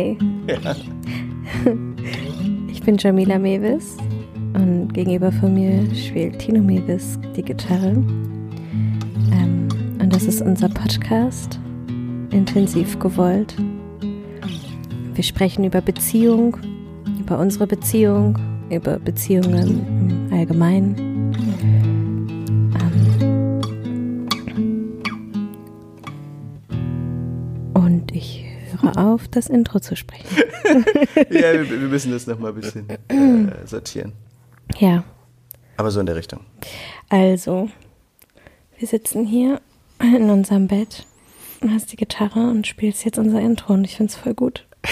Hi, Ja. ich bin Jamila Mewis und gegenüber von mir spielt Tino Mewis die Gitarre. Ähm, und das ist unser Podcast, intensiv gewollt. Wir sprechen über Beziehung, über unsere Beziehung, über Beziehungen im Allgemeinen. Das Intro zu sprechen. ja, wir, wir müssen das nochmal ein bisschen äh, sortieren. Ja, Aber so in der Richtung. also, wir sitzen hier in unserem Bett und hast die Gitarre und spielst jetzt unser Intro und ich find's voll gut.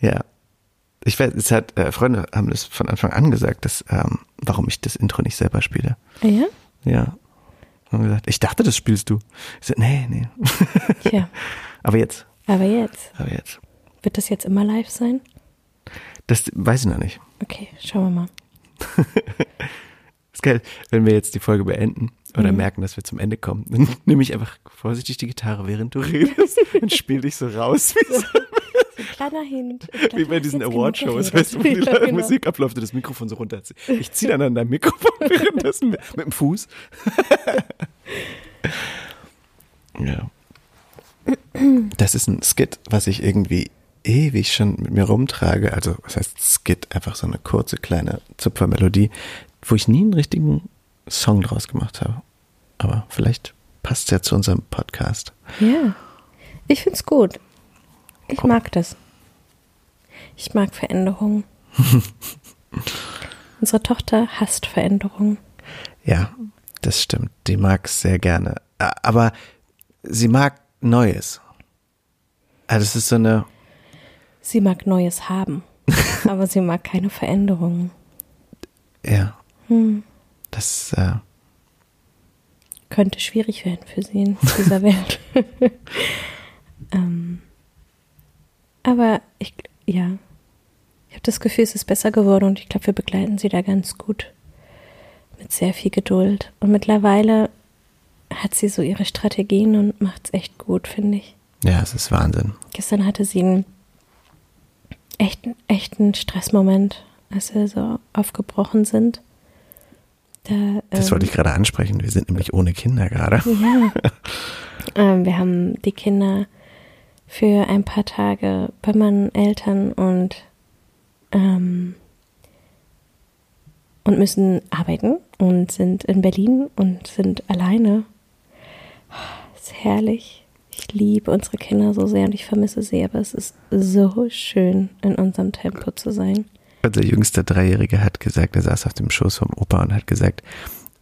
Ja. Ich weiß, es hat, äh, Freunde haben das von Anfang an gesagt, dass, ähm, warum ich das Intro nicht selber spiele. Ah Ja? Ja. Haben gesagt, ich dachte, das spielst du. Ich so, nee, nee. Ja. Aber jetzt, Aber jetzt, aber jetzt. wird das jetzt immer live sein? Das weiß ich noch nicht. Okay, schauen wir mal. Ist geil, wenn wir jetzt die Folge beenden oder Mhm. merken, dass wir zum Ende kommen, dann nehme ich einfach vorsichtig die Gitarre, während du redest und spiel dich so raus, wie, so, So ein kleiner Hint. Glaub, wie bei diesen Awardshows, weißt du, wo die Ja, genau. Musik abläuft und das Mikrofon so runterzieht. Ich ziehe dann an dein Mikrofon währenddessen mit dem Fuß. ja. Das ist ein Skit, was ich irgendwie ewig schon mit mir rumtrage. Also, was heißt Skit? Einfach so eine kurze, kleine Zupfermelodie, wo ich nie einen richtigen Song draus gemacht habe. Aber vielleicht passt ja zu unserem Podcast. Ja, ich find's gut. Ich mag das. Ich mag Veränderungen. Unsere Tochter hasst Veränderungen. Ja, das stimmt. Die mag es sehr gerne. Aber sie mag Neues. Also es ist so eine, Sie mag Neues haben, aber sie mag keine Veränderungen. ja, Hm. das, äh, Könnte schwierig werden für sie in dieser Welt. ähm, aber ich, ja, ich habe das Gefühl, es ist besser geworden und ich glaube, wir begleiten sie da ganz gut. Mit sehr viel Geduld. Und mittlerweile hat sie so ihre Strategien und macht es echt gut, finde ich. ja, es ist Wahnsinn. Gestern hatte sie einen echten, echten Stressmoment, als wir so aufgebrochen sind. Da, Das ähm, wollte ich gerade ansprechen. Wir sind nämlich ohne Kinder gerade. ja. ähm, wir haben die Kinder für ein paar Tage bei meinen Eltern und ähm, und müssen arbeiten und sind in Berlin und sind alleine. Ist herrlich. Ich liebe unsere Kinder so sehr und ich vermisse sie, aber es ist so schön, in unserem Tempo zu sein. Unser jüngster Dreijähriger hat gesagt, er saß auf dem Schoß vom Opa und hat gesagt,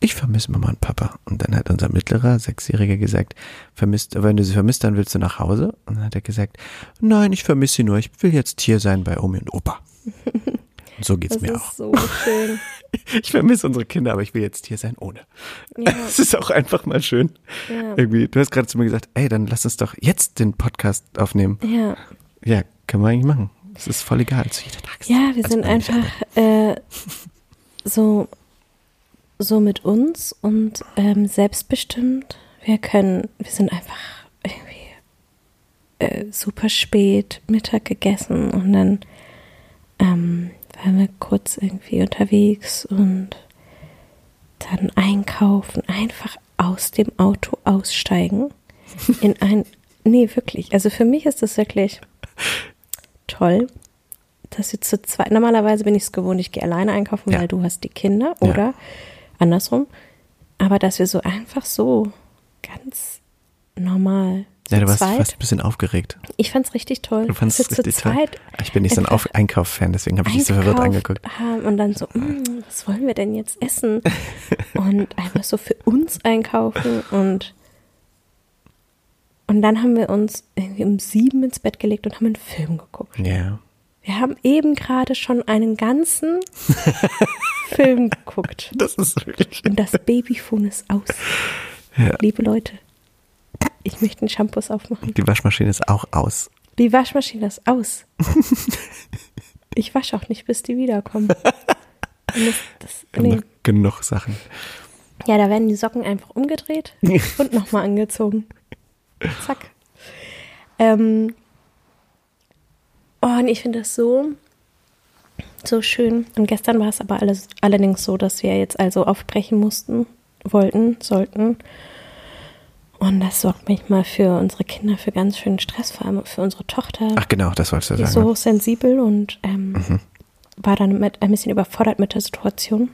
ich vermisse Mama und Papa. Und dann hat unser mittlerer Sechsjähriger gesagt, vermisst, wenn du sie vermisst, dann willst du nach Hause. Und dann hat er gesagt, nein, ich vermisse sie nur, ich will jetzt hier sein bei Omi und Opa. Und so geht's Das mir auch. so schön. Ich vermisse unsere Kinder, aber ich will jetzt hier sein ohne. Ja, Es ist auch einfach mal schön. ja, Irgendwie, du hast gerade zu mir gesagt, ey, dann lass uns doch jetzt den Podcast aufnehmen. ja. Ja, können wir eigentlich machen. Es ist voll egal, zu jeder Tageszeit. Ja, wir Also sind einfach äh, so, so mit uns und ähm, selbstbestimmt. Wir können, wir sind einfach irgendwie äh, super spät Mittag gegessen und dann ähm, waren wir kurz irgendwie unterwegs und dann einkaufen, einfach aus dem Auto aussteigen in ein, nee, wirklich. Also für mich ist das wirklich toll, dass wir zu zweit, normalerweise bin ich es gewohnt, ich gehe alleine einkaufen, Ja. weil du hast die Kinder Ja. oder andersrum. Aber dass wir so einfach so ganz normal Ja, du warst fast ein bisschen aufgeregt. ich fand's richtig toll. Du fandest dass es wir richtig toll. Ich bin nicht so ein Auf Einkauf-Fan, deswegen habe ich dich so verwirrt angeguckt. Und dann so, "Mm, was wollen wir denn jetzt essen? und einfach so für uns einkaufen und und dann haben wir uns irgendwie um sieben ins Bett gelegt und haben einen Film geguckt. Ja. Wir haben eben gerade schon einen ganzen Film geguckt. Das ist wirklich. Und das Babyphone ist aus. Ja. Liebe Leute, ich möchte den Shampoos aufmachen. Die Waschmaschine ist auch aus. Die Waschmaschine ist aus. Ich wasche auch nicht, bis die wiederkommen. Das, das, nee. genug, genug Sachen. Ja, da werden die Socken einfach umgedreht und nochmal angezogen. Zack. Ähm, oh, und ich finde das so, so schön. Und gestern war es aber alles, allerdings so, dass wir jetzt also aufbrechen mussten, wollten, sollten. Und das sorgt manchmal für unsere Kinder für ganz schönen Stress, vor allem für unsere Tochter. Ach genau, das wolltest du sagen. Die ist so hochsensibel und ähm, mhm. war dann mit, ein bisschen überfordert mit der Situation.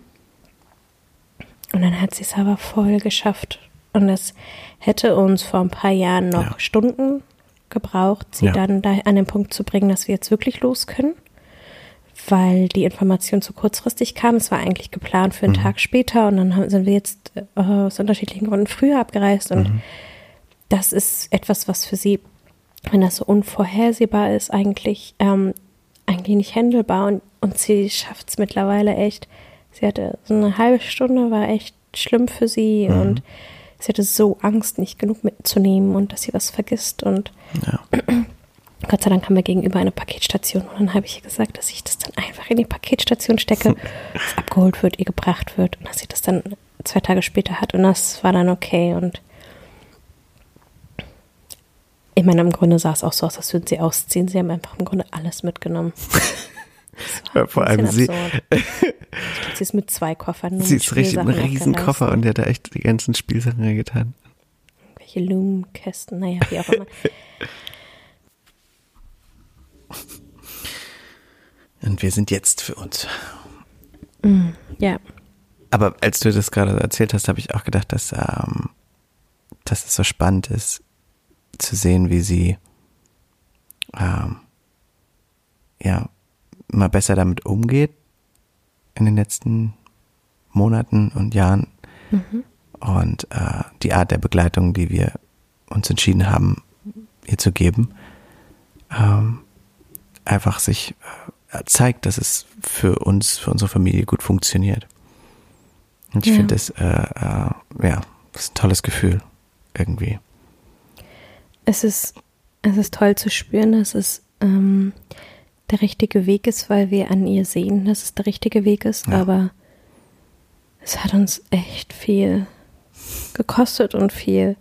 Und dann hat sie es aber voll geschafft. Und es hätte uns vor ein paar Jahren noch ja. Stunden gebraucht, sie ja. dann da an den Punkt zu bringen, dass wir jetzt wirklich los können weil die Information zu kurzfristig kam. Es war eigentlich geplant für einen mhm. Tag später und dann sind wir jetzt äh, aus unterschiedlichen Gründen früher abgereist und mhm. das ist etwas, was für sie, wenn das so unvorhersehbar ist, eigentlich, ähm, eigentlich nicht handelbar und, und sie schafft es mittlerweile echt. Sie hatte so eine halbe Stunde, war echt schlimm für sie mhm. und sie hatte so Angst, nicht genug mitzunehmen und dass sie was vergisst und ja. Gott sei Dank haben wir gegenüber eine Paketstation und dann habe ich ihr gesagt, dass ich das dann einfach in die Paketstation stecke, dass abgeholt wird, ihr gebracht wird und dass sie das dann zwei Tage später hat und das war dann okay und ich meine, im Grunde sah es auch so aus, als würden sie ausziehen. Sie haben einfach im Grunde alles mitgenommen. Vor allem sie. sie ist mit zwei Koffern. Sie ist richtig ein Riesenkoffer und der hat da echt die ganzen Spielsachen reingetan. Welche Lumenkästen, naja, wie auch immer. Und wir sind jetzt für uns. Mm, ja. Aber als du das gerade erzählt hast, habe ich auch gedacht, dass, ähm, dass es so spannend ist, zu sehen, wie sie ähm, ja immer besser damit umgeht in den letzten Monaten und Jahren. Mhm. Und äh, die Art der Begleitung, die wir uns entschieden haben, ihr zu geben, ähm, einfach sich äh, zeigt, dass es für uns, für unsere Familie gut funktioniert. Und ich ja. finde das, äh, äh, ja, das ist ein tolles Gefühl irgendwie. Es ist, es ist toll zu spüren, dass es ähm, der richtige Weg ist, weil wir an ihr sehen, dass es der richtige Weg ist, ja. aber es hat uns echt viel gekostet und viel,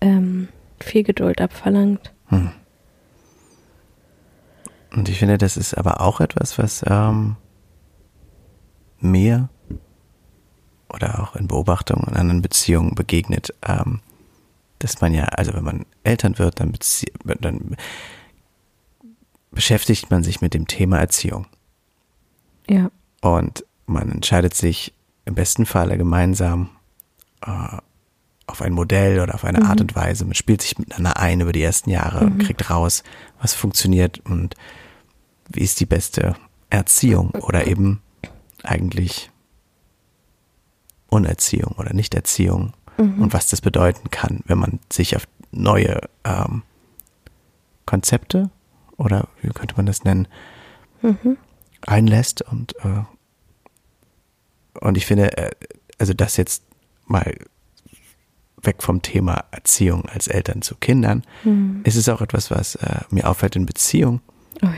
ähm, viel Geduld abverlangt. Hm. Und ich finde, das ist aber auch etwas, was ähm, mir oder auch in Beobachtungen in anderen Beziehungen begegnet, ähm, dass man ja, also wenn man Eltern wird, dann, dann beschäftigt man sich mit dem Thema Erziehung. Ja. Und man entscheidet sich im besten Falle gemeinsam äh, auf ein Modell oder auf eine mhm. Art und Weise. Man spielt sich miteinander ein über die ersten Jahre mhm. und kriegt raus, was funktioniert und wie ist die beste Erziehung oder eben eigentlich Unerziehung oder Nichterziehung mhm. und was das bedeuten kann, wenn man sich auf neue ähm, Konzepte oder wie könnte man das nennen, mhm. einlässt und äh, und ich finde, äh, also das jetzt mal weg vom Thema Erziehung als Eltern zu Kindern, mhm. ist es auch etwas, was äh, mir auffällt in Beziehung. Oh ja.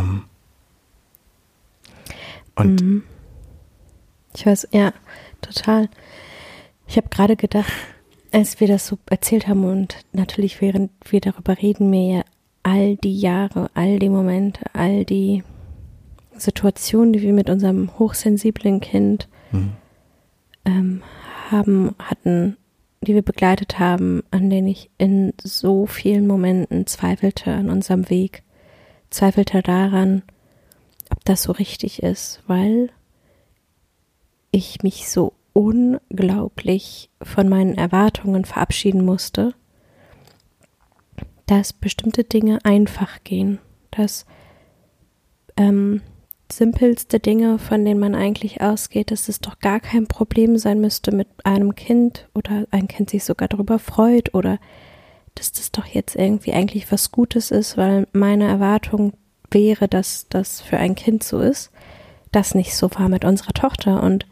Ähm, und mhm. ich weiß, ja, total. Ich habe gerade gedacht, als wir das so erzählt haben und natürlich während wir darüber reden, mir ja all die Jahre, all die Momente, all die Situationen, die wir mit unserem hochsensiblen Kind mhm. ähm, haben, hatten, die wir begleitet haben, an denen ich in so vielen Momenten zweifelte an unserem Weg. Zweifelte daran, ob das so richtig ist, weil ich mich so unglaublich von meinen Erwartungen verabschieden musste, dass bestimmte Dinge einfach gehen, dass ähm, simpelste Dinge, von denen man eigentlich ausgeht, dass es doch gar kein Problem sein müsste mit einem Kind oder ein Kind sich sogar darüber freut oder dass das doch jetzt irgendwie eigentlich was Gutes ist, weil meine Erwartung wäre, dass das für ein Kind so ist, das nicht so war mit unserer Tochter. Und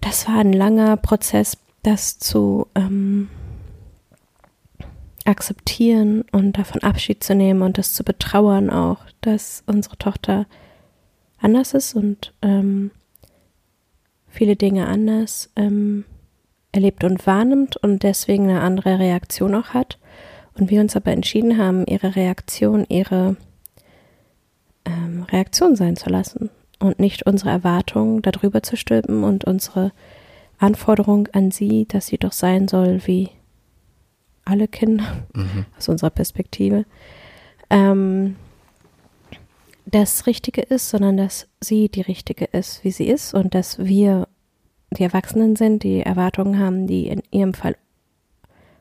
das war ein langer Prozess, das zu ähm, akzeptieren und davon Abschied zu nehmen und das zu betrauern auch, dass unsere Tochter anders ist und ähm, viele Dinge anders ähm, erlebt und wahrnimmt und deswegen eine andere Reaktion auch hat. Und wir uns aber entschieden haben, ihre Reaktion ihre ähm, Reaktion sein zu lassen und nicht unsere Erwartungen darüber zu stülpen und unsere Anforderung an sie, dass sie doch sein soll wie alle Kinder mhm. aus unserer Perspektive, ähm, das Richtige ist, sondern dass sie die Richtige ist, wie sie ist und dass wir die Erwachsenen sind, die Erwartungen haben, die in ihrem Fall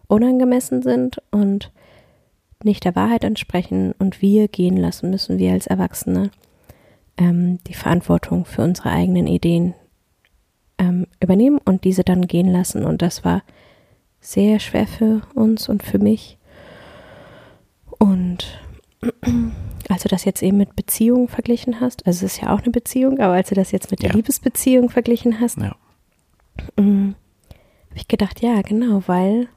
unangemessen sind und nicht der Wahrheit entsprechen und wir gehen lassen müssen, wir als Erwachsene, ähm, die Verantwortung für unsere eigenen Ideen ähm, übernehmen und diese dann gehen lassen. Und das war sehr schwer für uns und für mich. Und als du das jetzt eben mit Beziehungen verglichen hast, also es ist ja auch eine Beziehung, aber als du das jetzt mit der ja. Liebesbeziehung verglichen hast, ja. Mm, habe ich gedacht, ja, genau, weil,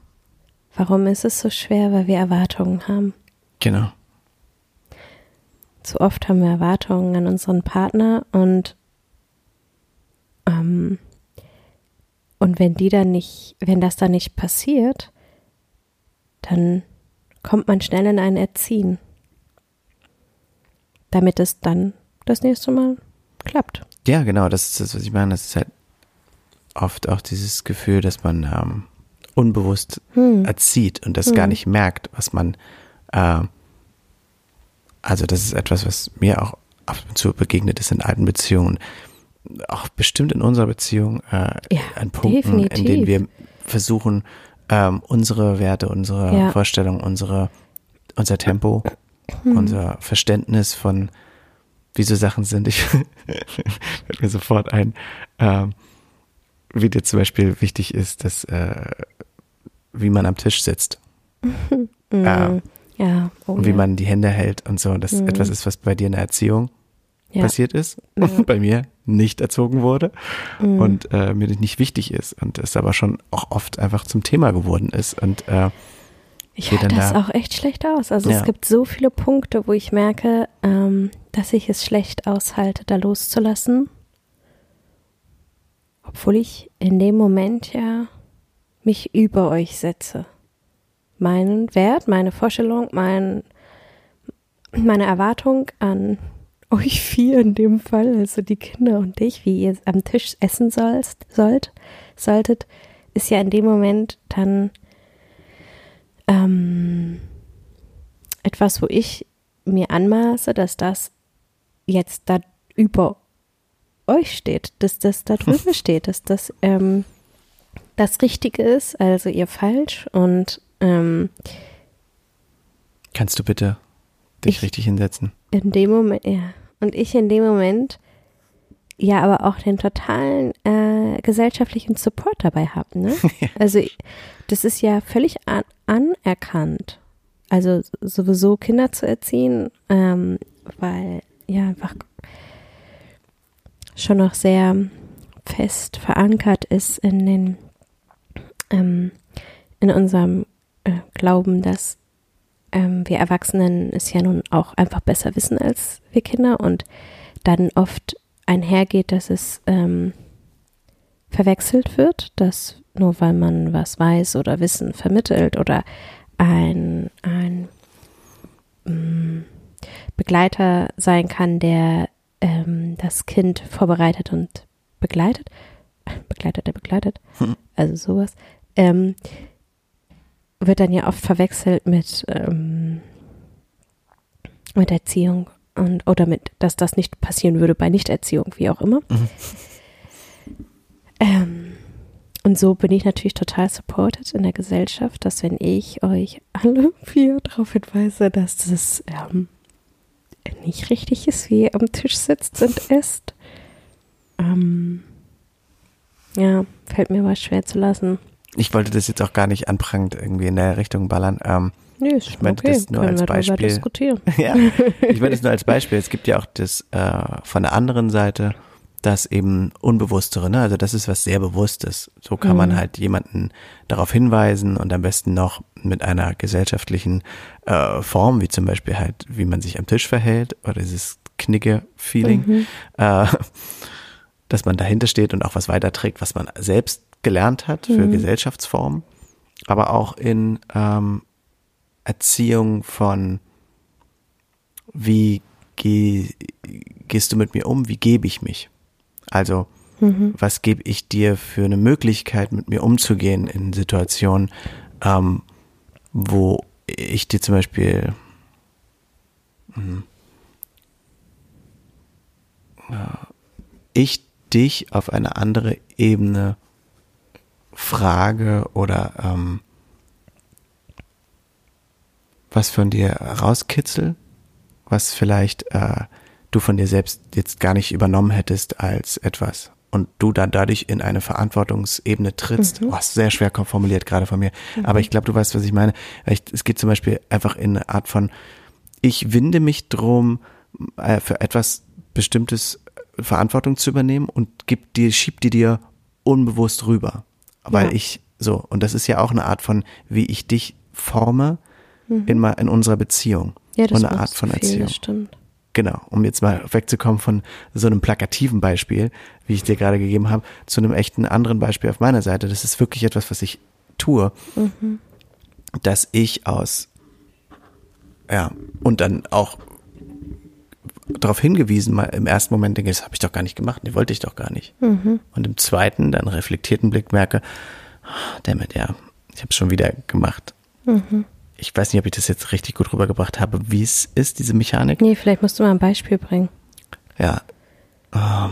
warum ist es so schwer? Weil wir Erwartungen haben. Genau. Zu oft haben wir Erwartungen an unseren Partner und ähm, und wenn die dann nicht, wenn das dann nicht passiert, dann kommt man schnell in ein Erziehen, damit es dann das nächste Mal klappt. Ja, genau, das ist das, was ich meine. Das ist halt oft auch dieses Gefühl, dass man ähm, unbewusst hm. erzieht und das hm. gar nicht merkt, was man, äh, also das ist etwas, was mir auch ab und zu begegnet ist in alten Beziehungen auch bestimmt in unserer Beziehung äh, ja, an Punkten, definitiv. in denen wir versuchen, ähm, unsere Werte, unsere ja. Vorstellungen, unsere, unser Tempo, hm. unser Verständnis von wie so Sachen sind. Ich fällt mir sofort ein, ähm, wie dir zum Beispiel wichtig ist, dass äh, wie man am Tisch sitzt. Mhm. Ähm, ja. Oh, und wie ja. man die Hände hält und so. Das mhm. etwas ist, was bei dir in der Erziehung ja. passiert ist ja. und bei mir nicht erzogen wurde mhm. und äh, mir nicht wichtig ist und es aber schon auch oft einfach zum Thema geworden ist und äh, ich halte das da, auch echt schlecht aus. Also ja. es gibt so viele Punkte, wo ich merke, ähm, dass ich es schlecht aushalte, da loszulassen, obwohl ich in dem Moment ja mich über euch setze. Meinen Wert, meine Vorstellung, mein, meine Erwartung an euch vier in dem Fall, also die Kinder und dich, wie ihr am Tisch essen sollst, sollt, solltet, ist ja in dem Moment dann ähm, etwas, wo ich mir anmaße, dass das jetzt da über euch steht, dass das da drüber steht, dass das ähm, das Richtige ist, also ihr falsch und ähm, Kannst du bitte dich ich, richtig hinsetzen? In dem Moment, ja. Und ich in dem Moment ja aber auch den totalen äh, gesellschaftlichen Support dabei habe. Ne? Also das ist ja völlig an anerkannt. Also sowieso Kinder zu erziehen, ähm, weil ja einfach schon noch sehr fest verankert ist in den ähm, in unserem äh, Glauben, dass ähm, wir Erwachsenen es ja nun auch einfach besser wissen als wir Kinder und dann oft einhergeht, dass es ähm, verwechselt wird, dass nur weil man was weiß oder Wissen vermittelt oder ein, ein ähm, Begleiter sein kann, der ähm, das Kind vorbereitet und begleitet, begleitet, der begleitet, hm. also sowas, ähm, wird dann ja oft verwechselt mit, ähm, mit Erziehung und oder mit, dass das nicht passieren würde bei Nichterziehung, wie auch immer. Mhm. Ähm, und so bin ich natürlich total supported in der Gesellschaft, dass wenn ich euch alle vier darauf hinweise, dass das ähm, nicht richtig ist, wie ihr am Tisch sitzt und esst, ähm, ja, fällt mir was schwer zu lassen ich wollte das jetzt auch gar nicht anprangend irgendwie in der Richtung ballern. Ähm, nee, ist ich meinte okay. das nur Können als Beispiel. Diskutieren. ja, ich meine das nur als Beispiel. Es gibt ja auch das äh, von der anderen Seite das eben Unbewusstere, ne? Also das ist was sehr Bewusstes. So kann man halt jemanden darauf hinweisen und am besten noch mit einer gesellschaftlichen äh, Form, wie zum Beispiel halt, wie man sich am Tisch verhält oder dieses Knigge-Feeling, äh, dass man dahinter steht und auch was weiterträgt, was man selbst gelernt hat für Gesellschaftsformen, aber auch in ähm, Erziehung von wie geh, gehst du mit mir um, wie gebe ich mich? Also, was gebe ich dir für eine Möglichkeit, mit mir umzugehen in Situationen, ähm, wo ich dir zum Beispiel hm, äh, ich dich auf eine andere Ebene frage oder ähm, was von dir rauskitzel, was vielleicht äh, du von dir selbst jetzt gar nicht übernommen hättest als etwas und du dann dadurch in eine Verantwortungsebene trittst. Oh, ist sehr schwer formuliert gerade von mir. Aber ich glaube, du weißt, was ich meine. Es geht zum Beispiel einfach in eine Art von, ich winde mich drum, äh, für etwas Bestimmtes Verantwortung zu übernehmen und gib dir, schieb die dir unbewusst rüber. Weil Ja. ich so, und das ist ja auch eine Art von, wie ich dich forme in, ma- in unserer Beziehung. Ja, das und eine Art von viel, Erziehung. das stimmt. Genau, um jetzt mal wegzukommen von so einem plakativen Beispiel, wie ich dir gerade gegeben habe, zu einem echten anderen Beispiel auf meiner Seite. Das ist wirklich etwas, was ich tue, dass ich aus, ja, und dann auch darauf hingewiesen, mal im ersten Moment denke, das habe ich doch gar nicht gemacht, die wollte ich doch gar nicht. Und im zweiten, dann reflektierten Blick merke, ah, damit, ja, ich habe es schon wieder gemacht. Ich weiß nicht, ob ich das jetzt richtig gut rübergebracht habe, wie es ist, diese Mechanik. Nee, vielleicht musst du mal ein Beispiel bringen. Ja. Ähm,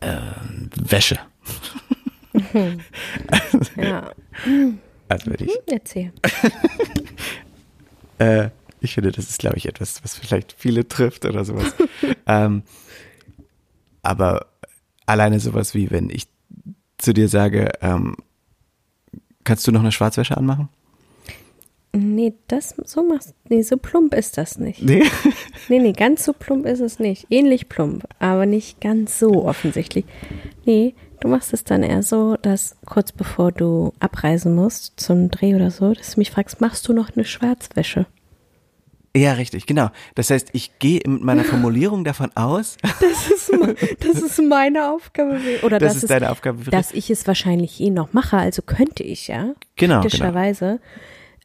ähm, Wäsche. Ja, Also ich, erzähl. äh, ich finde, das ist, glaube ich, etwas, was vielleicht viele trifft oder sowas. ähm, aber alleine sowas wie, wenn ich zu dir sage, ähm, kannst du noch eine Schwarzwäsche anmachen? Nee, das so machst Nee, so plump ist das nicht. Nee. Nee, nee, ganz so plump ist es nicht. Ähnlich plump, aber nicht ganz so offensichtlich. Nee, du machst es dann eher so, dass kurz bevor du abreisen musst zum Dreh oder so, dass du mich fragst, machst du noch eine Schwarzwäsche? Ja, richtig, genau. Das heißt, ich gehe mit meiner Formulierung davon aus, Das ist, das ist meine Aufgabe. Oder Das das, ist deine Aufgabe. Dass ich es wahrscheinlich eh noch mache, also könnte ich ja. Genau, Praktischerweise.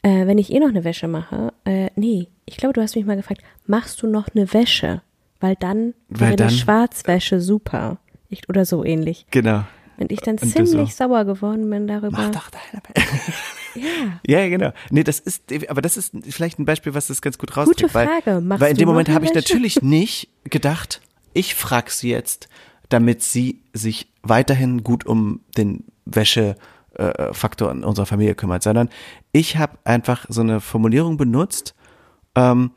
Äh, wenn ich eh noch eine Wäsche mache, äh, nee, ich glaube, du hast mich mal gefragt, machst du noch eine Wäsche? Weil dann Weil wäre dann- eine Schwarzwäsche super. Ich, oder so ähnlich. genau. Und ich dann Und ziemlich so, sauer geworden bin darüber. Mach doch deine Wäsche. Ja. Ja, genau. Nee, das ist, aber das ist vielleicht ein Beispiel, was das ganz gut rauskriegt. Gute weil, Frage. Machst weil in dem Moment habe ich Wäsche? natürlich nicht gedacht, ich frage sie jetzt, damit sie sich weiterhin gut um den Wäschefaktor in unserer Familie kümmert, sondern ich habe einfach so eine Formulierung benutzt, ähm,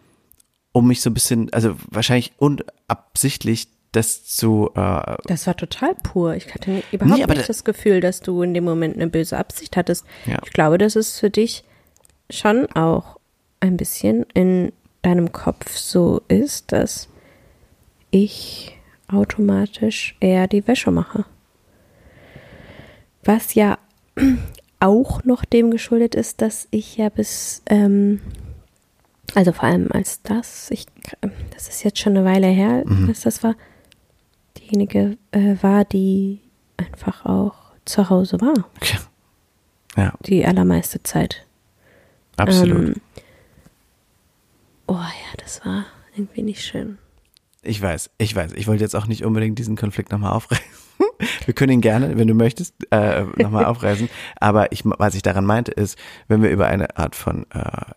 um mich so ein bisschen, also wahrscheinlich unabsichtlich das zu äh, Das war total pur. Ich hatte überhaupt Nee, nicht da- das Gefühl, dass du in dem Moment eine böse Absicht hattest. Ja. Ich glaube, dass es für dich schon auch ein bisschen in deinem Kopf so ist, dass ich automatisch eher die Wäsche mache. Was ja auch noch dem geschuldet ist, dass ich ja bis, ähm, also vor allem als das, ich, das ist jetzt schon eine Weile her, als das war, diejenige äh, war, die einfach auch zu Hause war, ja, die allermeiste Zeit. absolut. Ähm, oh ja, das war irgendwie nicht schön. Ich weiß, ich weiß. Ich wollte jetzt auch nicht unbedingt diesen Konflikt nochmal aufreißen. Wir können ihn gerne, wenn du möchtest, äh, nochmal aufreißen. Aber ich, was ich daran meinte, ist, wenn wir über eine Art von äh,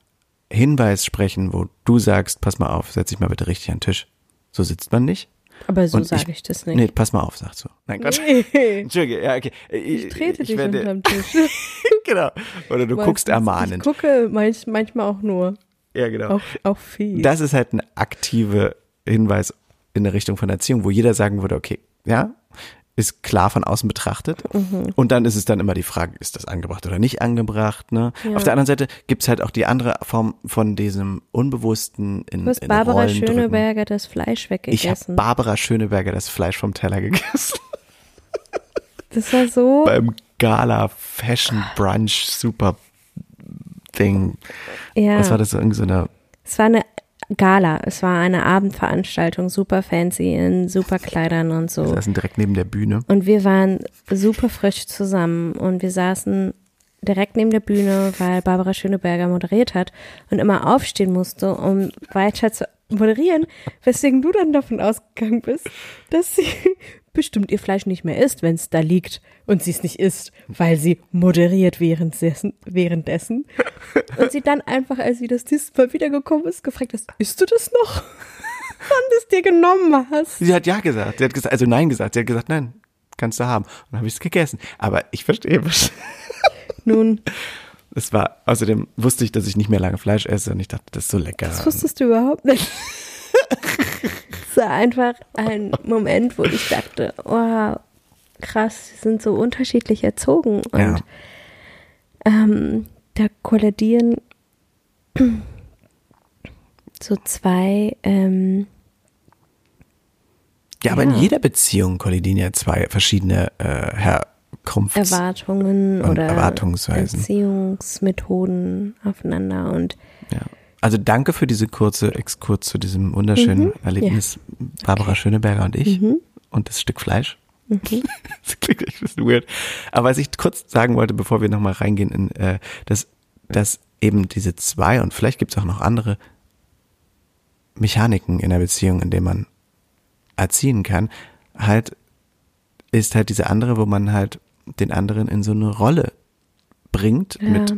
Hinweis sprechen, wo du sagst, pass mal auf, setz dich mal bitte richtig an den Tisch. So sitzt man nicht. Aber so sage ich, das nicht. Nee, pass mal auf, sagst du. Nein, Quatsch. Nee. Entschuldige, ja, okay. Ich trete dich werde- unterm Tisch. Genau. Oder du guckst Meistens. ermahnend. Ich gucke manch, manchmal auch nur. ja, genau. Auch, auch viel. Das ist halt ein aktiver Hinweis in der Richtung von Erziehung, wo jeder sagen würde, okay, ja, ist klar von außen betrachtet. Und dann ist es dann immer die Frage, ist das angebracht oder nicht angebracht? Ne? Ja. Auf der anderen Seite gibt's halt auch die andere Form von diesem Unbewussten in, Du hast in Barbara Rollen drücken. Schöneberger das Fleisch Ich habe weggegessen. Barbara Schöneberger das Fleisch vom Teller gegessen. das war so. Beim Gala Fashion Brunch Super Ding. Ja. Was war das? Irgendwie so eine Es war eine Gala, es war eine Abendveranstaltung, super fancy in super Kleidern und Wir so. saßen direkt neben der Bühne. Und wir waren super frisch zusammen und wir saßen direkt neben der Bühne, weil Barbara Schöneberger moderiert hat und immer aufstehen musste, um weiter zu moderieren, weswegen du dann davon ausgegangen bist, dass sie bestimmt ihr Fleisch nicht mehr isst, wenn es da liegt und sie es nicht isst, weil sie moderiert währenddessen, währenddessen. Und sie dann einfach, als sie das nächste Mal wiedergekommen ist, gefragt hast, isst du das noch? Wann du es dir genommen hast. Sie hat ja gesagt. Sie hat gesagt, also nein gesagt. Sie hat gesagt, nein, kannst du haben. Und dann habe ich es gegessen. Aber ich verstehe, was- Nun, es war, außerdem wusste ich, dass ich nicht mehr lange Fleisch esse und ich dachte, das ist so lecker. Das wusstest du überhaupt nicht. War einfach ein Moment, wo ich dachte, wow, krass, sie sind so unterschiedlich erzogen und Ja. ähm, da kollidieren so zwei, ähm, Ja, aber in Ja. jeder Beziehung kollidieren ja zwei verschiedene äh, Herkunfts... Erwartungen oder Erwartungsweisen. Erziehungsmethoden aufeinander und Ja. Also danke für diese kurze Exkurs zu diesem wunderschönen Erlebnis Barbara Schöneberger und ich und das Stück Fleisch. das klingt echt ein bisschen weird. Aber was ich kurz sagen wollte, bevor wir nochmal reingehen, in, äh, dass, dass eben diese zwei und vielleicht gibt es auch noch andere Mechaniken in der Beziehung, in denen man erziehen kann, halt ist halt diese andere, wo man halt den anderen in so eine Rolle bringt Ja. mit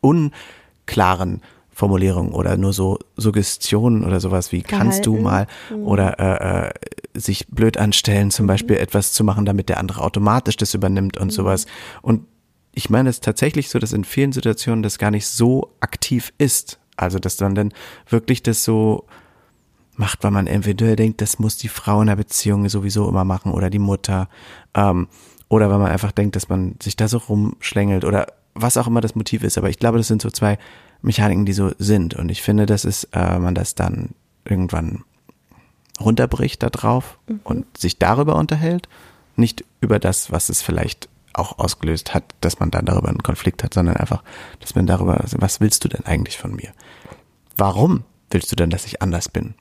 unklaren Formulierungen oder nur so Suggestionen oder sowas wie kannst du mal Verhalten. oder äh, äh, sich blöd anstellen, zum Beispiel etwas zu machen, damit der andere automatisch das übernimmt und sowas. Und ich meine es ist tatsächlich so, dass in vielen Situationen das gar nicht so aktiv ist. Also dass man dann wirklich das so macht, weil man individuell denkt, das muss die Frau in der Beziehung sowieso immer machen oder die Mutter. Ähm, oder weil man einfach denkt, dass man sich da so rumschlängelt oder was auch immer das Motiv ist. Aber ich glaube, das sind so zwei Mechaniken, die so sind. Und ich finde, dass es, äh, man das dann irgendwann runterbricht da drauf und sich darüber unterhält. Nicht über das, was es vielleicht auch ausgelöst hat, dass man dann darüber einen Konflikt hat, sondern einfach, dass man darüber, also was willst du denn eigentlich von mir? Warum willst du denn, dass ich anders bin?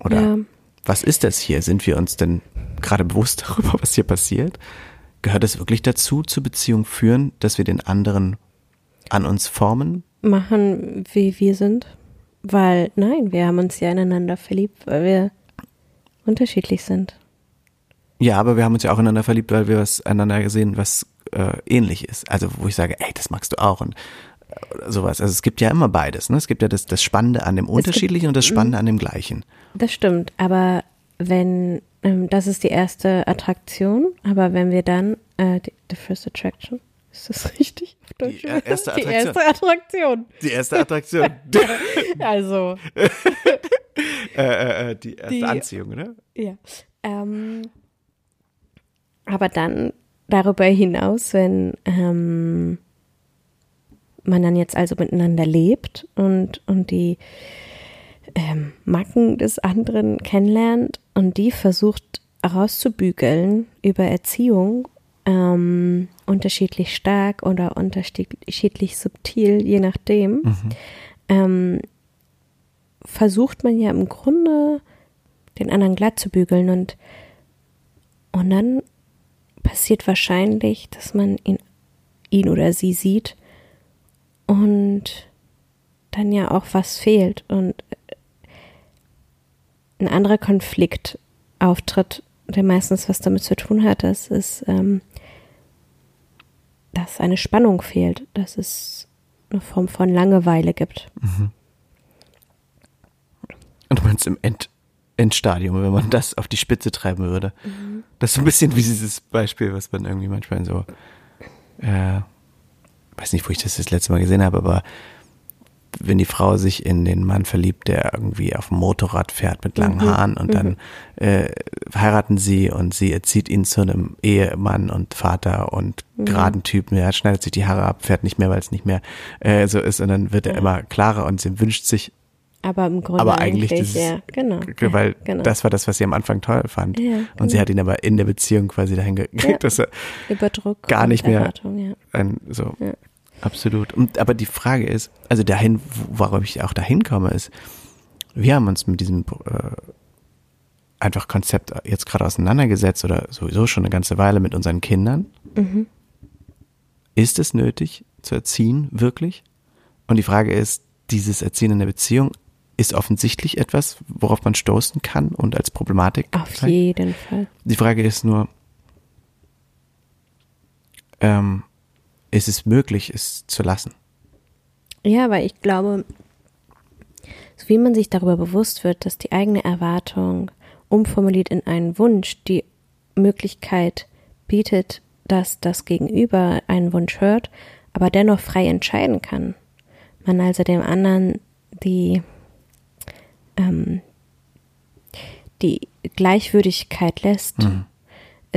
Oder Ja. was ist das hier? Sind wir uns denn gerade bewusst darüber, was hier passiert? Gehört es wirklich dazu, zur Beziehung führen, dass wir den anderen an uns formen? Machen, wie wir sind. Weil, nein, wir haben uns ja ineinander verliebt, weil wir unterschiedlich sind. Ja, aber wir haben uns ja auch ineinander verliebt, weil wir was einander gesehen, was äh, ähnlich ist. Also wo ich sage, ey, das magst du auch und äh, oder sowas. Also es gibt ja immer beides. Ne? Es gibt ja das, das Spannende an dem Unterschiedlichen und das Spannende an dem Gleichen. Das stimmt, aber wenn, ähm, das ist die erste Attraktion, aber wenn wir dann, äh, die, the first attraction, ist das richtig auf Deutsch? Die er- erste Die Attraktion. erste Attraktion. Die erste Attraktion. Also, äh, äh, äh, die erste Die- Anziehung, oder? ja. Ähm, aber dann darüber hinaus, wenn ähm, man dann jetzt also miteinander lebt und, und die ähm, Macken des anderen kennenlernt und die versucht rauszubügeln über Erziehung, ähm, unterschiedlich stark oder unterschiedlich subtil, je nachdem, ähm, versucht man ja im Grunde den anderen glatt zu bügeln und, und dann passiert wahrscheinlich, dass man ihn, ihn oder sie sieht und dann ja auch was fehlt und ein anderer Konflikt auftritt, der meistens was damit zu tun hat, dass es, ähm, dass eine Spannung fehlt, dass es eine Form von Langeweile gibt. Und du meinst im End, Endstadium, wenn man das auf die Spitze treiben würde. Das ist so ein bisschen wie dieses Beispiel, was man irgendwie manchmal so, äh, weiß nicht, wo ich das das letzte Mal gesehen habe, aber wenn die Frau sich in den Mann verliebt, der irgendwie auf dem Motorrad fährt mit langen Mhm, Haaren und dann äh, heiraten sie und sie erzieht ihn zu einem Ehemann und Vater und Mhm. geraden Typen. Er schneidet sich die Haare ab, fährt nicht mehr, weil es nicht mehr äh, so ist und dann wird er immer klarer und sie wünscht sich, Aber im Grunde aber eigentlich, dieses, ja, genau. weil genau. das war das, was sie am Anfang toll fand. Ja, Und sie genau. hat ihn aber in der Beziehung quasi dahin gekriegt, Ja. dass er über Druck gar nicht mehr- Erwartung, ja. ein, so, Ja. Absolut. Und, aber die Frage ist, also dahin, warum ich auch dahin komme, ist, wir haben uns mit diesem äh, einfach Konzept jetzt gerade auseinandergesetzt oder sowieso schon eine ganze Weile mit unseren Kindern. Mhm. Ist es nötig zu erziehen, wirklich? Und die Frage ist, dieses Erziehen in der Beziehung ist offensichtlich etwas, worauf man stoßen kann und als Problematik. Auf zeigt? jeden Fall. Die Frage ist nur, ähm, ist es möglich, es zu lassen? Ja, weil ich glaube, so wie man sich darüber bewusst wird, dass die eigene Erwartung umformuliert in einen Wunsch die Möglichkeit bietet, dass das Gegenüber einen Wunsch hört, aber dennoch frei entscheiden kann. Man also dem anderen die, ähm, die Gleichwürdigkeit lässt,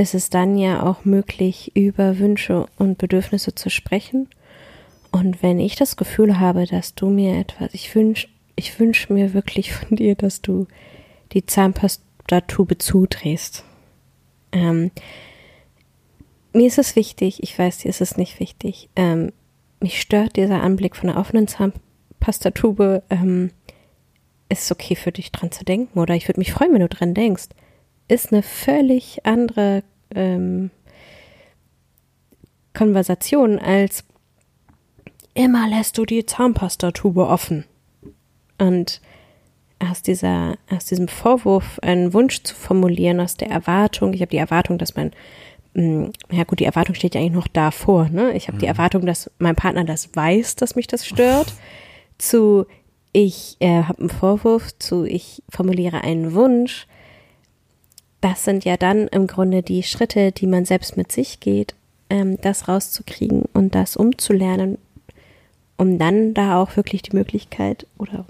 ist es dann ja auch möglich, über Wünsche und Bedürfnisse zu sprechen. Und wenn ich das Gefühl habe, dass du mir etwas, ich wünsche ich wünsch mir wirklich von dir, dass du die Zahnpastatube zudrehst. Ähm, mir ist es wichtig, ich weiß, dir ist es nicht wichtig. Ähm, mich stört dieser Anblick von einer offenen Zahnpastatube. Ähm, ist es okay für dich dran zu denken oder ich würde mich freuen, wenn du dran denkst. Ist eine völlig andere ähm, Konversation als immer lässt du die Zahnpastatube offen. Und aus, dieser, aus diesem Vorwurf einen Wunsch zu formulieren, aus der Erwartung, ich habe die Erwartung, dass mein, mh, ja gut, die Erwartung steht ja eigentlich noch davor, ne? Ich habe die Erwartung, dass mein Partner das weiß, dass mich das stört, zu ich äh, habe einen Vorwurf, zu ich formuliere einen Wunsch. Das sind ja dann im Grunde die Schritte, die man selbst mit sich geht, ähm, das rauszukriegen und das umzulernen, um dann da auch wirklich die Möglichkeit oder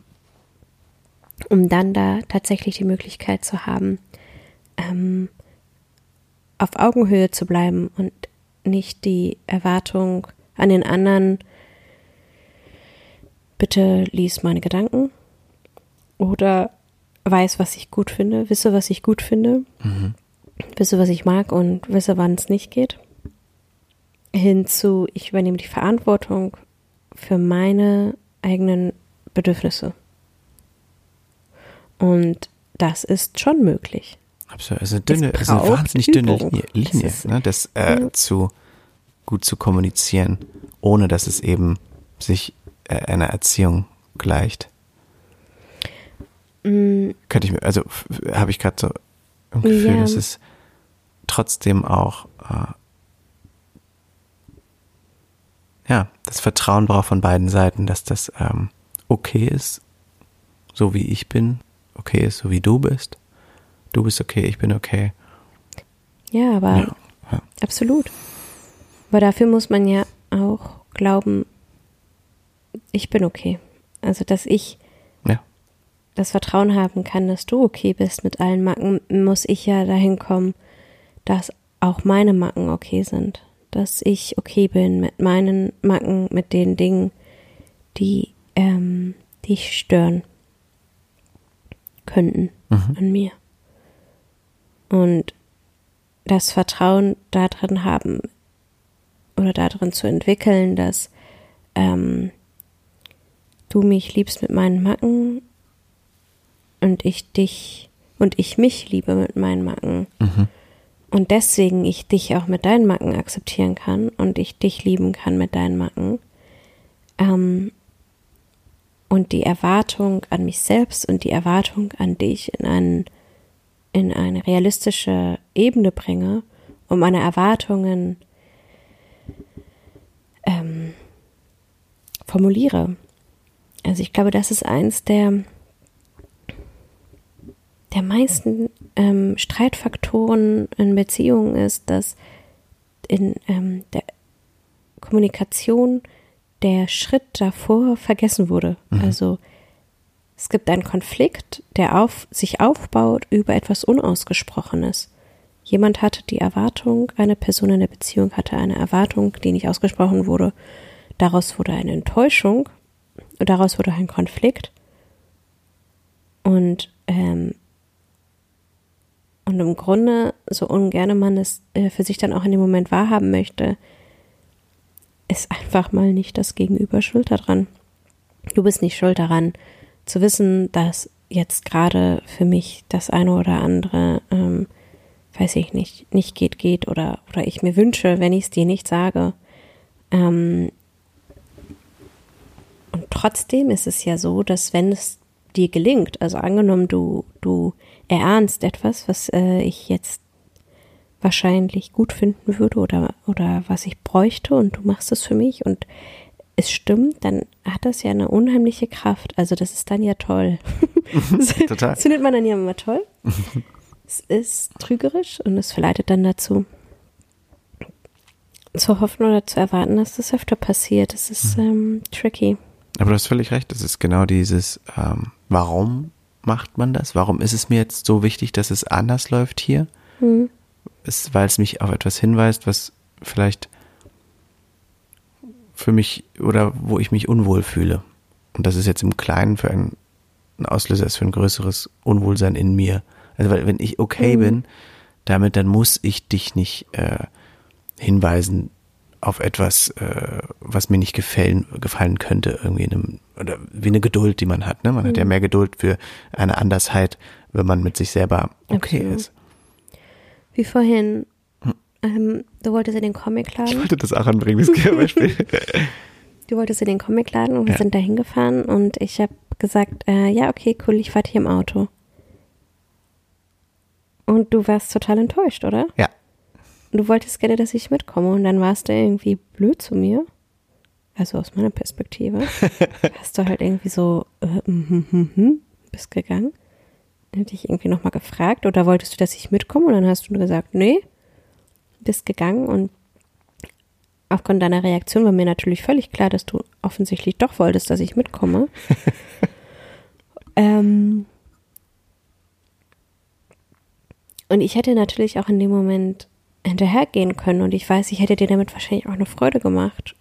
um dann da tatsächlich die Möglichkeit zu haben, ähm, auf Augenhöhe zu bleiben und nicht die Erwartung an den anderen, bitte lies meine Gedanken oder weiß, was ich gut finde, wisse, was ich gut finde, wisse, was ich mag und wisse, wann es nicht geht, hinzu, ich übernehme die Verantwortung für meine eigenen Bedürfnisse. Und das ist schon möglich. Absolut. Also dünne, Es also eine wahnsinnig dünne Übung. Linie, Linie ist- ne? das äh, Ja. zu gut zu kommunizieren, ohne dass es eben sich äh, einer Erziehung gleicht. Mm, Könnte ich mir, also habe ich gerade so ein Gefühl, Ja. dass es trotzdem auch äh, ja, das Vertrauen braucht von beiden Seiten, dass das ähm, okay ist, so wie ich bin, okay ist, so wie du bist. Du bist okay, ich bin okay. Ja, aber Ja, ja. absolut. Aber dafür muss man ja auch glauben, ich bin okay. Also, dass ich. Das Vertrauen haben kann, dass du okay bist mit allen Macken, muss ich ja dahin kommen, dass auch meine Macken okay sind. Dass ich okay bin mit meinen Macken, mit den Dingen, die ähm, dich stören könnten an mir. Und das Vertrauen darin haben oder darin zu entwickeln, dass ähm, du mich liebst mit meinen Macken und ich dich und ich mich liebe mit meinen Macken. Und deswegen ich dich auch mit deinen Macken akzeptieren kann und ich dich lieben kann mit deinen Macken. Ähm, und die Erwartung an mich selbst und die Erwartung an dich in, einen, in eine realistische Ebene bringe, um meine Erwartungen ähm, formuliere. Also ich glaube, das ist eins der, der meisten ähm, Streitfaktoren in Beziehungen ist, dass in ähm, der Kommunikation der Schritt davor vergessen wurde. Mhm. Also es gibt einen Konflikt, der auf, sich aufbaut über etwas Unausgesprochenes. Jemand hatte die Erwartung, eine Person in der Beziehung hatte eine Erwartung, die nicht ausgesprochen wurde. Daraus wurde eine Enttäuschung, daraus wurde ein Konflikt. Und, ähm, und im Grunde, so ungern man es äh, für sich dann auch in dem Moment wahrhaben möchte, ist einfach mal nicht das Gegenüber schuld daran. Du bist nicht schuld daran, zu wissen, dass jetzt gerade für mich das eine oder andere, ähm, weiß ich nicht, nicht geht, geht oder, oder ich mir wünsche, wenn ich es dir nicht sage. Ähm, und trotzdem ist es ja so, dass wenn es dir gelingt, also angenommen, du, du erahnst etwas, was äh, ich jetzt wahrscheinlich gut finden würde oder, oder was ich bräuchte und du machst es für mich und es stimmt, dann hat das ja eine unheimliche Kraft. Also das ist dann ja toll. Total. Das findet man dann ja immer toll. es ist trügerisch und es verleitet dann dazu, zu hoffen oder zu erwarten, dass das öfter passiert. Das ist ähm, tricky. Aber du hast völlig recht, das ist genau dieses, ähm, warum macht man das? Warum ist es mir jetzt so wichtig, dass es anders läuft hier? Hm. Ist, weil es mich auf etwas hinweist, was vielleicht für mich oder wo ich mich unwohl fühle. Und das ist jetzt im Kleinen für ein, ein Auslöser ist für ein größeres Unwohlsein in mir. Also weil wenn ich okay Mhm. bin, damit dann muss ich dich nicht äh, hinweisen auf etwas, äh, was mir nicht gefallen, gefallen könnte, irgendwie in einem, oder wie eine Geduld, die man hat. Ne? Man hat ja Mhm. mehr Geduld für eine Andersheit, wenn man mit sich selber okay Absolut. ist. Wie vorhin, ähm, du wolltest in den Comicladen. Ich wollte das auch anbringen, das Beispiel. Du wolltest in den Comicladen und wir Ja. sind da hingefahren und ich habe gesagt, äh, ja, okay, cool, ich warte hier im Auto. Und du warst total enttäuscht, oder? ja. Und du wolltest gerne, dass ich mitkomme und dann warst du irgendwie blöd zu mir. Also aus meiner Perspektive. Hast du halt irgendwie so, äh, mhm, mhm, mhm, bist gegangen. Dann hätte ich irgendwie nochmal gefragt oder wolltest du, dass ich mitkomme? Und dann hast du gesagt, nee, bist gegangen und aufgrund deiner Reaktion war mir natürlich völlig klar, dass du offensichtlich doch wolltest, dass ich mitkomme. ähm, und ich hätte natürlich auch in dem Moment hinterhergehen können und ich weiß, ich hätte dir damit wahrscheinlich auch eine Freude gemacht.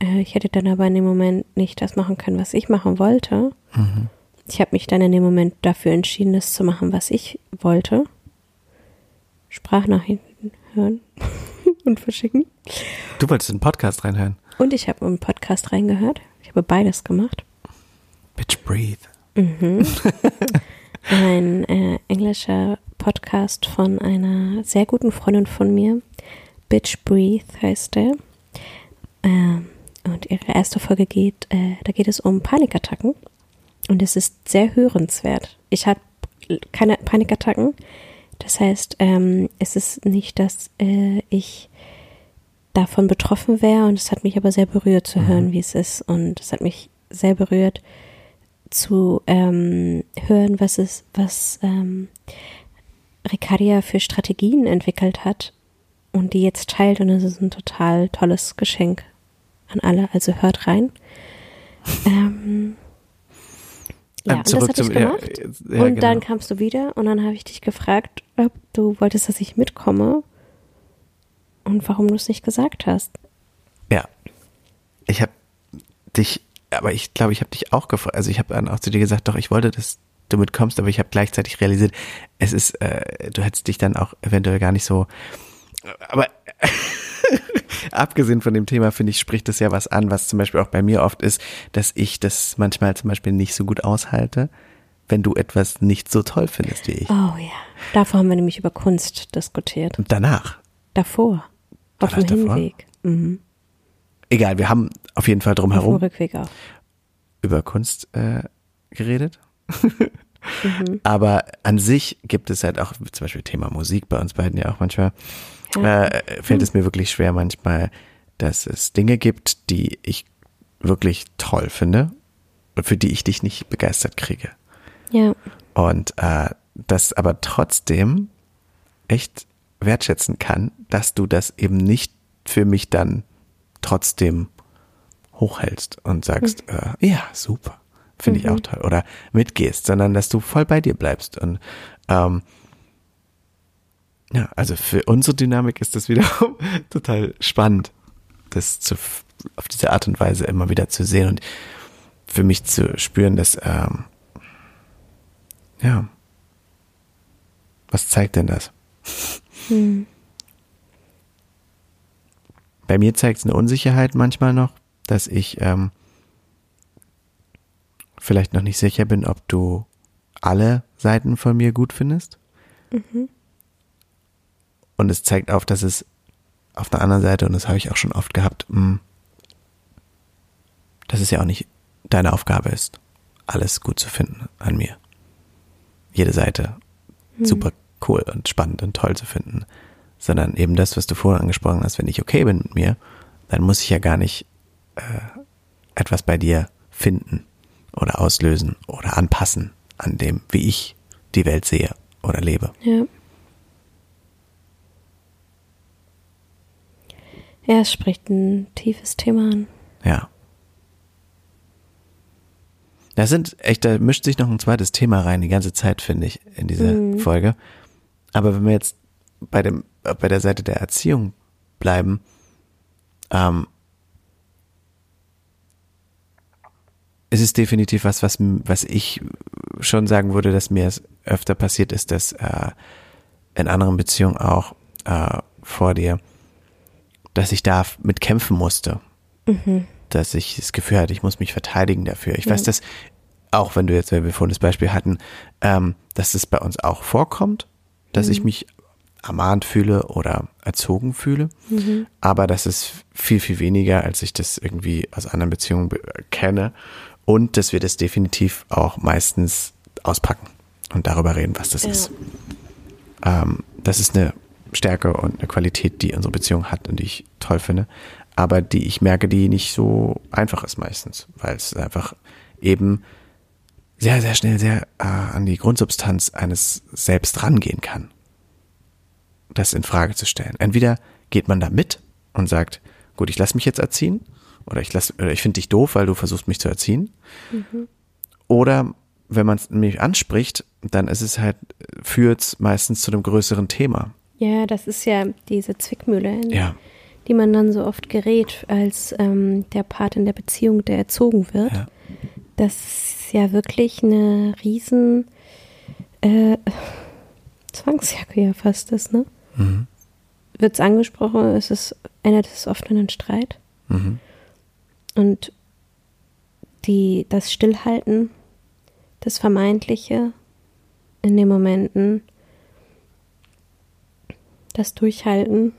Äh, ich hätte dann aber in dem Moment nicht das machen können, was ich machen wollte. Ich habe mich dann in dem Moment dafür entschieden, das zu machen, was ich wollte. Sprachnachrichten hören und verschicken. Du wolltest in den Podcast reinhören. Und ich habe im Podcast reingehört. Ich habe beides gemacht. Bitch, breathe. Ein äh, englischer Podcast von einer sehr guten Freundin von mir. Bitch Breathe heißt der. Ähm, und ihre erste Folge geht, äh, da geht es um Panikattacken. Und es ist sehr hörenswert. Ich habe keine Panikattacken. Das heißt, ähm, es ist nicht, dass äh, ich davon betroffen wäre und es hat mich aber sehr berührt zu hören, wie es ist und es hat mich sehr berührt zu ähm, hören, was es, was ähm, Ricardia für Strategien entwickelt hat und die jetzt teilt und es ist ein total tolles Geschenk an alle, also hört rein. Ähm, ja, Ähm, und das habe ich gemacht. Ja, ja, und genau. dann kamst du wieder und dann habe ich dich gefragt, ob du wolltest, dass ich mitkomme und warum du es nicht gesagt hast. Ja. Ich habe dich, aber ich glaube, ich habe dich auch gefragt. Also ich habe dann auch zu dir gesagt, doch, ich wollte, dass du mitkommst, aber ich habe gleichzeitig realisiert, es ist, äh, du hättest dich dann auch eventuell gar nicht so. Aber abgesehen von dem Thema, finde ich, spricht das ja was an, was zum Beispiel auch bei mir oft ist, dass ich das manchmal zum Beispiel nicht so gut aushalte, wenn du etwas nicht so toll findest wie ich. Oh ja, davor haben wir nämlich über Kunst diskutiert. Und danach. Davor, auf dem davor? Hinweg, mhm. Egal, wir haben auf jeden Fall drum auf herum Rückweg auch. über Kunst äh, geredet. Aber an sich gibt es halt auch zum Beispiel Thema Musik bei uns beiden ja auch manchmal. Ja. Äh, fällt es mir wirklich schwer manchmal, dass es Dinge gibt, die ich wirklich toll finde und für die ich dich nicht begeistert kriege. Ja, Und äh, das aber trotzdem echt wertschätzen kann, dass du das eben nicht für mich dann trotzdem hochhältst und sagst, mhm. äh, ja, super, finde mhm. ich auch toll. Oder mitgehst, sondern dass du voll bei dir bleibst. Und ähm, ja, also für unsere Dynamik ist das wiederum total spannend, das zu, auf diese Art und Weise immer wieder zu sehen und für mich zu spüren, dass, ähm, ja, was zeigt denn das? Hm. Bei mir zeigt es eine Unsicherheit manchmal noch, dass ich ähm, vielleicht noch nicht sicher bin, ob du alle Seiten von mir gut findest. Mhm. Und es zeigt auf, dass es auf der anderen Seite, und das habe ich auch schon oft gehabt, mh, hm, dass es ja auch nicht deine Aufgabe ist, alles gut zu finden an mir. Jede Seite mhm. super cool und spannend und toll zu finden, sondern eben das, was du vorher angesprochen hast, wenn ich okay bin mit mir, dann muss ich ja gar nicht äh, etwas bei dir finden oder auslösen oder anpassen an dem, wie ich die Welt sehe oder lebe. Ja. Ja, es spricht ein tiefes Thema an. Ja. Da sind echt, da mischt sich noch ein zweites Thema rein, die ganze Zeit, finde ich, in dieser mhm. Folge. Aber wenn wir jetzt bei dem, bei der Seite der Erziehung bleiben, ähm, es ist definitiv was, was, was ich schon sagen würde, dass mir es öfter passiert ist, dass äh, in anderen Beziehungen auch äh, vor dir, dass ich da mit kämpfen musste. Mhm. Dass ich das Gefühl hatte, ich muss mich verteidigen dafür. Ich ja. weiß, dass auch wenn du jetzt, wenn wir vorhin das Beispiel hatten, ähm, dass das bei uns auch vorkommt, dass mhm. ich mich ermahnt fühle oder erzogen fühle. Mhm. Aber das ist viel, viel weniger, als ich das irgendwie aus anderen Beziehungen kenne. Und dass wir das definitiv auch meistens auspacken und darüber reden, was das ja. ist. Ähm, das ist eine Stärke und eine Qualität, die unsere Beziehung hat und die ich toll finde. Aber die ich merke, die nicht so einfach ist meistens, weil es einfach eben sehr, sehr schnell sehr äh, an die Grundsubstanz eines Selbst rangehen kann das in Frage zu stellen. Entweder geht man da mit und sagt, gut, ich lasse mich jetzt erziehen oder ich lass, oder ich finde dich doof, weil du versuchst mich zu erziehen. Mhm. Oder wenn man es mich anspricht, dann ist es halt, führt es meistens zu einem größeren Thema. Ja, das ist ja diese Zwickmühle, ja. die man dann so oft gerät als ähm, der Part in der Beziehung, der erzogen wird. Ja. Das ist ja wirklich eine riesen äh, Zwangsjacke ja fast ist, ne? Mhm. Wird es angesprochen, ist es, ändert es oft in einen Streit. Mhm. Und die, das Stillhalten, das Vermeintliche in den Momenten, das Durchhalten,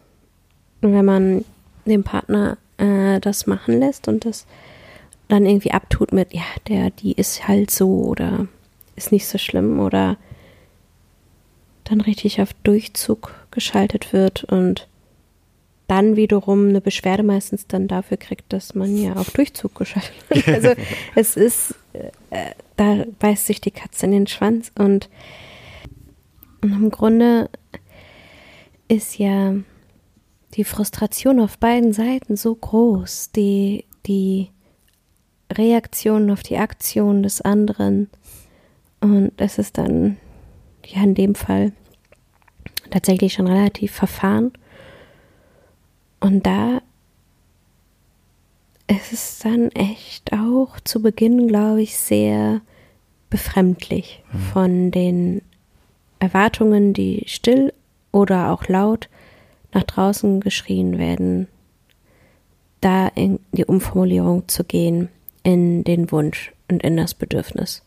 wenn man den Partner äh, das machen lässt und das dann irgendwie abtut mit, ja, der, die ist halt so oder ist nicht so schlimm oder dann richtig auf Durchzug geschaltet wird und dann wiederum eine Beschwerde meistens dann dafür kriegt, dass man ja auf Durchzug geschaltet wird. Also es ist, äh, da beißt sich die Katze in den Schwanz und, und im Grunde ist ja die Frustration auf beiden Seiten so groß, die, die Reaktion auf die Aktion des anderen und es ist dann ja in dem Fall tatsächlich schon relativ verfahren. Und da ist es dann echt auch zu Beginn, glaube ich, sehr befremdlich mhm. von den Erwartungen, die still oder auch laut nach draußen geschrien werden, da in die Umformulierung zu gehen, in den Wunsch und in das Bedürfnis.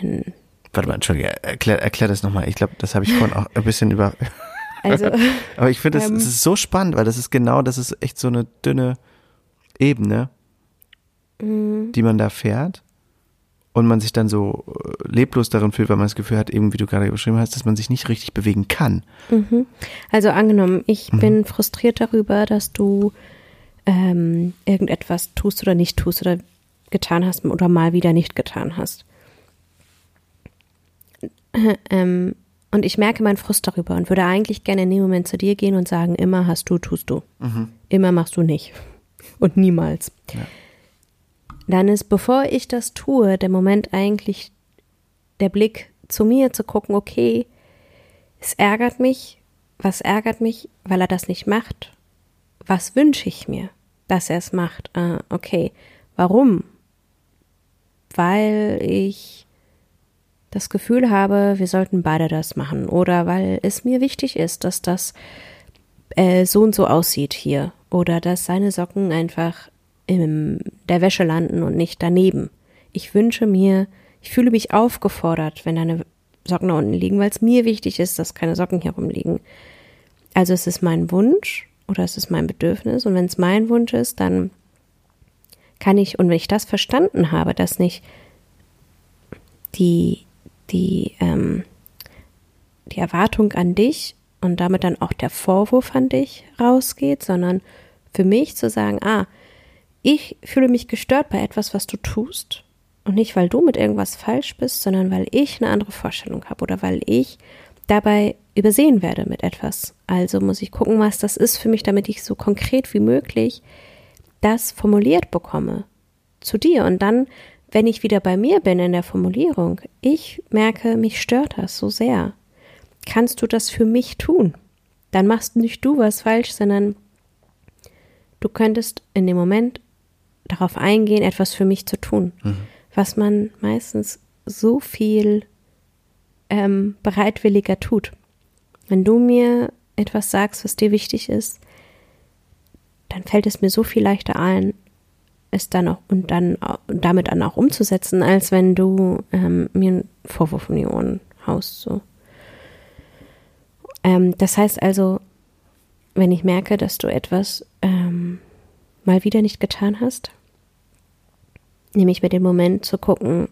In Warte mal, Entschuldige, erklär, erklär das nochmal. Ich glaube, das habe ich vorhin auch ein bisschen über. Also, Aber ich finde, ähm, es ist so spannend, weil das ist genau, das ist echt so eine dünne Ebene, mhm. die man da fährt und man sich dann so äh, leblos darin fühlt, weil man das Gefühl hat, eben wie du gerade beschrieben hast, dass man sich nicht richtig bewegen kann. Mhm. Also angenommen, ich mhm. bin frustriert darüber, dass du ähm, irgendetwas tust oder nicht tust oder getan hast oder mal wieder nicht getan hast. Ähm, und ich merke meinen Frust darüber und würde eigentlich gerne in dem Moment zu dir gehen und sagen, immer hast du, tust du. Mhm. Immer machst du nicht. Und niemals. Ja. Dann ist, bevor ich das tue, der Moment eigentlich der Blick zu mir zu gucken, okay, es ärgert mich, was ärgert mich, weil er das nicht macht? Was wünsche ich mir, dass er es macht? Ah, okay, warum? Weil ich das Gefühl habe, wir sollten beide das machen oder weil es mir wichtig ist, dass das äh, so und so aussieht hier oder dass seine Socken einfach in der Wäsche landen und nicht daneben. Ich wünsche mir, ich fühle mich aufgefordert, wenn deine Socken da unten liegen, weil es mir wichtig ist, dass keine Socken hier rumliegen. Also es ist mein Wunsch oder es ist mein Bedürfnis und wenn es mein Wunsch ist, dann kann ich, und wenn ich das verstanden habe, dass nicht die die, ähm, die Erwartung an dich und damit dann auch der Vorwurf an dich rausgeht, sondern für mich zu sagen, ah, ich fühle mich gestört bei etwas, was du tust. Und nicht, weil du mit irgendwas falsch bist, sondern weil ich eine andere Vorstellung habe oder weil ich dabei übersehen werde mit etwas. Also muss ich gucken, was das ist für mich, damit ich so konkret wie möglich das formuliert bekomme zu dir. Und dann wenn ich wieder bei mir bin in der Formulierung, ich merke, mich stört das so sehr. Kannst du das für mich tun? Dann machst nicht du was falsch, sondern du könntest in dem Moment darauf eingehen, etwas für mich zu tun. Mhm. Was man meistens so viel ähm, bereitwilliger tut. Wenn du mir etwas sagst, was dir wichtig ist, dann fällt es mir so viel leichter ein, es dann auch und dann damit dann auch umzusetzen, als wenn du ähm, mir einen Vorwurf in die Ohren haust. So. Ähm, das heißt also, wenn ich merke, dass du etwas ähm, mal wieder nicht getan hast, nehme ich mir den Moment zu gucken,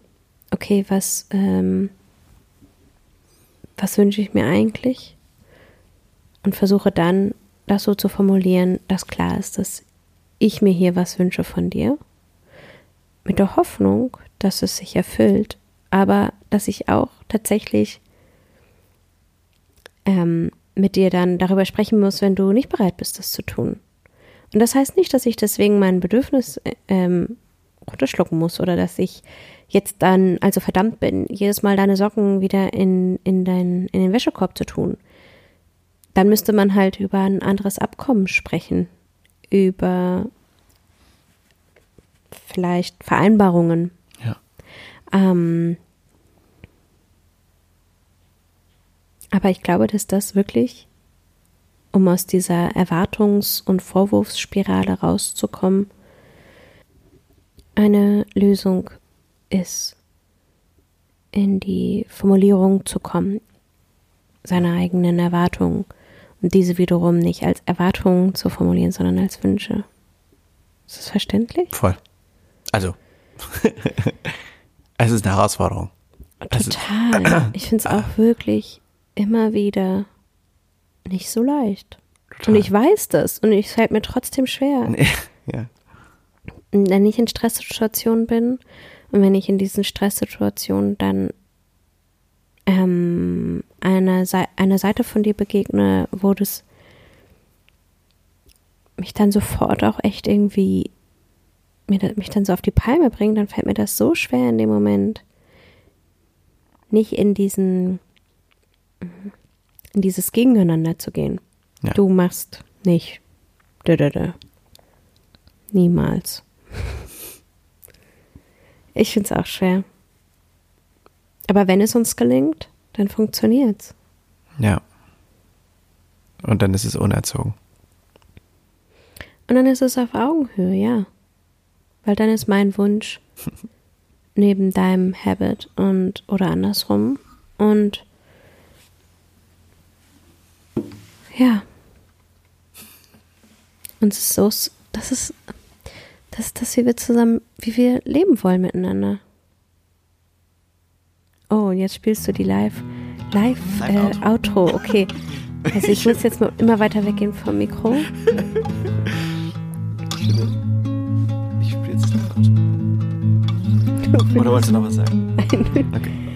okay, was, ähm, was wünsche ich mir eigentlich? Und versuche dann, das so zu formulieren, dass klar ist, dass ich mir hier was wünsche von dir, mit der Hoffnung, dass es sich erfüllt, aber dass ich auch tatsächlich ähm, mit dir dann darüber sprechen muss, wenn du nicht bereit bist, das zu tun. Und das heißt nicht, dass ich deswegen mein Bedürfnis ähm, runterschlucken muss oder dass ich jetzt dann also verdammt bin, jedes Mal deine Socken wieder in, in, dein, in den Wäschekorb zu tun. Dann müsste man halt über ein anderes Abkommen sprechen, über vielleicht Vereinbarungen. Ja. Ähm, aber ich glaube, dass das wirklich, um aus dieser Erwartungs- und Vorwurfsspirale rauszukommen, eine Lösung ist, in die Formulierung zu kommen, seiner eigenen Erwartungen und diese wiederum nicht als Erwartungen zu formulieren, sondern als Wünsche. Ist das verständlich? Voll. Also, es ist eine Herausforderung. Total. ich finde es auch wirklich immer wieder nicht so leicht. Total. Und ich weiß das und es fällt mir trotzdem schwer. ja. Wenn ich in Stresssituationen bin und wenn ich in diesen Stresssituationen dann ähm, einer, Se einer Seite von dir begegne, wo das mich dann sofort auch echt irgendwie mir, mich dann so auf die Palme bringt, dann fällt mir das so schwer in dem Moment, nicht in diesen, in dieses Gegeneinander zu gehen. Ja. Du machst nicht. Dö, dö, dö. Niemals. Ich finde es auch schwer. Aber wenn es uns gelingt, dann funktioniert's. Ja. Und dann ist es unerzogen. Und dann ist es auf Augenhöhe, ja. Weil dann ist mein Wunsch neben deinem Habit und oder andersrum. Und ja. Und es ist so, das ist, das ist das, wie wir zusammen, wie wir leben wollen miteinander. Oh, und jetzt spielst du die Live, Live, Live äh, Outro. Okay. Also ich muss jetzt mal immer weiter weggehen vom Mikro. Oder wolltest du noch was sagen? Okay.